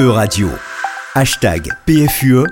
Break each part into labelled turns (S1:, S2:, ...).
S1: E-Radio. Hashtag PFUE.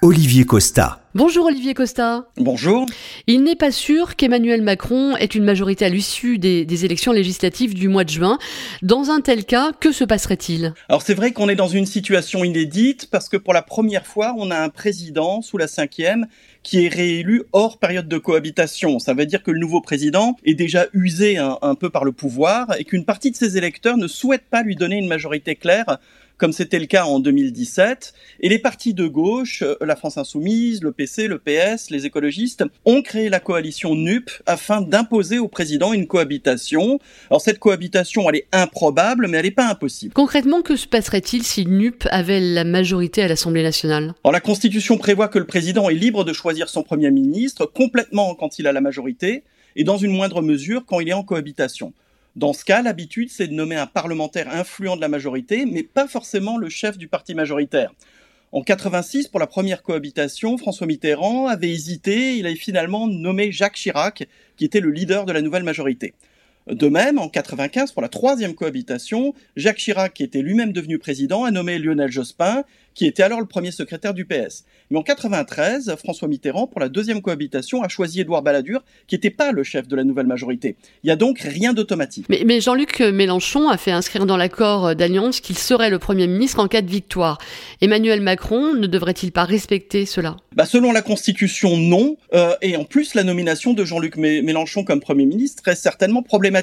S1: Olivier Costa.
S2: Bonjour Olivier Costa.
S3: Bonjour.
S2: Il n'est pas sûr qu'Emmanuel Macron ait une majorité à l'issue des, des, élections législatives du mois de juin. Dans un tel cas, que se passerait-il?
S3: Alors c'est vrai qu'on est dans une situation inédite parce que pour la première fois, on a un président sous la cinquième qui est réélu hors période de cohabitation. Ça veut dire que le nouveau président est déjà usé un, un peu par le pouvoir et qu'une partie de ses électeurs ne souhaite pas lui donner une majorité claire comme c'était le cas en 2017. Et les partis de gauche, euh, la France Insoumise, le PC, le PS, les écologistes, ont créé la coalition NUP afin d'imposer au président une cohabitation. Alors cette cohabitation, elle est improbable, mais elle n'est pas impossible.
S2: Concrètement, que se passerait-il si NUP avait la majorité à l'Assemblée nationale?
S3: Alors la Constitution prévoit que le président est libre de choisir son Premier ministre complètement quand il a la majorité et dans une moindre mesure quand il est en cohabitation. Dans ce cas, l'habitude, c'est de nommer un parlementaire influent de la majorité, mais pas forcément le chef du parti majoritaire. En 86, pour la première cohabitation, François Mitterrand avait hésité, il avait finalement nommé Jacques Chirac, qui était le leader de la nouvelle majorité. De même, en 95, pour la troisième cohabitation, Jacques Chirac, qui était lui-même devenu président, a nommé Lionel Jospin, qui était alors le premier secrétaire du PS. Mais en 93, François Mitterrand, pour la deuxième cohabitation, a choisi Édouard Balladur, qui n'était pas le chef de la nouvelle majorité. Il n'y a donc rien d'automatique.
S2: Mais, mais Jean-Luc Mélenchon a fait inscrire dans l'accord d'alliance qu'il serait le Premier ministre en cas de victoire. Emmanuel Macron ne devrait-il pas respecter cela?
S3: Bah Selon la Constitution, non. Euh, et en plus, la nomination de Jean-Luc Mélenchon comme Premier ministre est certainement problématique.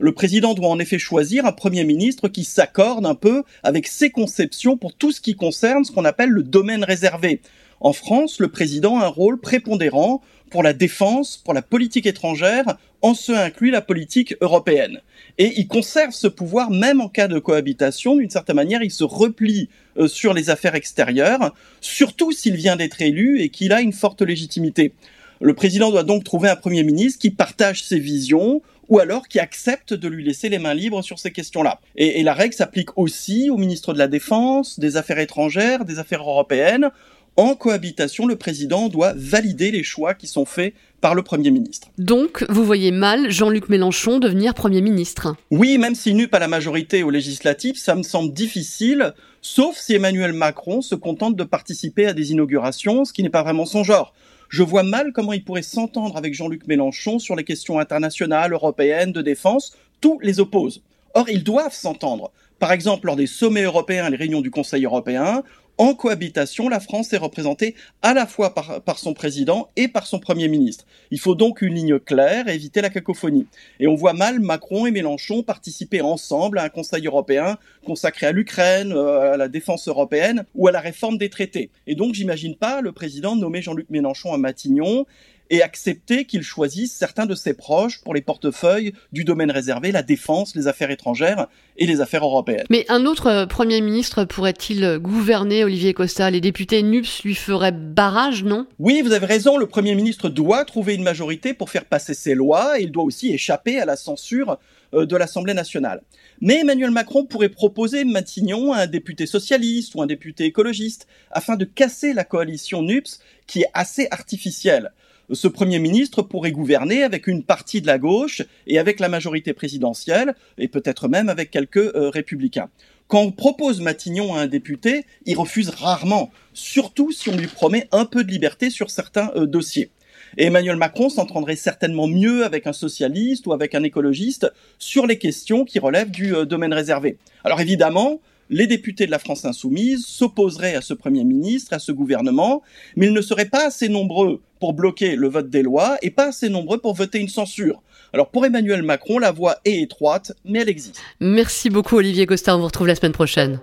S3: Le président doit en effet choisir un Premier ministre qui s'accorde un peu avec ses conceptions pour tout ce qui concerne ce qu'on appelle le domaine réservé. En France, le président a un rôle prépondérant pour la défense, pour la politique étrangère, en ce inclut la politique européenne. Et il conserve ce pouvoir même en cas de cohabitation. D'une certaine manière, il se replie euh, sur les affaires extérieures, surtout s'il vient d'être élu et qu'il a une forte légitimité. Le président doit donc trouver un Premier ministre qui partage ses visions, ou alors qui accepte de lui laisser les mains libres sur ces questions-là. Et, la règle s'applique aussi au ministre de la Défense, des Affaires étrangères, des Affaires européennes. En cohabitation, le président doit valider les choix qui sont faits par le Premier ministre.
S2: Donc, vous voyez mal Jean-Luc Mélenchon devenir Premier ministre
S3: Oui, même s'il n'eut pas la majorité aux législatives, ça me semble difficile, sauf si Emmanuel Macron se contente de participer à des inaugurations, ce qui n'est pas vraiment son genre je vois mal comment il pourrait s'entendre avec Jean-Luc Mélenchon sur les questions internationales, européennes, de défense. Tous les opposent. Or, ils doivent s'entendre. Par exemple, lors des sommets européens et les réunions du Conseil européen, en cohabitation, la France est représentée à la fois par, son président et par son Premier ministre. Il faut donc une ligne claire éviter la cacophonie. Et on voit mal Macron et Mélenchon participer ensemble à un Conseil européen consacré à l'Ukraine, euh, à la défense européenne ou à la réforme des traités. Et donc j'imagine pas le président nommer Jean-Luc Mélenchon à Matignon et accepter qu'il choisisse certains de ses proches pour les portefeuilles du domaine réservé, la défense, les affaires étrangères et les affaires européennes.
S2: Mais un autre euh, Premier ministre pourrait-il gouverner, Olivier Costa? Les députés NUPS lui feraient barrage, non?
S3: Oui, vous avez raison, le Premier ministre doit trouver une majorité pour faire passer ses lois et il doit aussi échapper à la censure euh, de l'Assemblée nationale. Mais Emmanuel Macron pourrait proposer Matignon à un député socialiste ou un député écologiste afin de casser la coalition NUPS qui est assez artificielle ce Premier ministre pourrait gouverner avec une partie de la gauche et avec la majorité présidentielle, et peut-être même avec quelques euh, républicains. Quand on propose Matignon à un député, il refuse rarement, surtout si on lui promet un peu de liberté sur certains euh, dossiers. Emmanuel Macron s'entendrait certainement mieux avec un socialiste ou avec un écologiste sur les questions qui relèvent du euh, domaine réservé. Alors évidemment, les députés de la France insoumise s'opposeraient à ce Premier ministre, à ce gouvernement, mais ils ne seraient pas assez nombreux pour bloquer le vote des lois et pas assez nombreux pour voter une censure. Alors pour Emmanuel Macron, la voie est étroite, mais elle existe.
S2: Merci beaucoup Olivier Costa, on vous retrouve la semaine prochaine.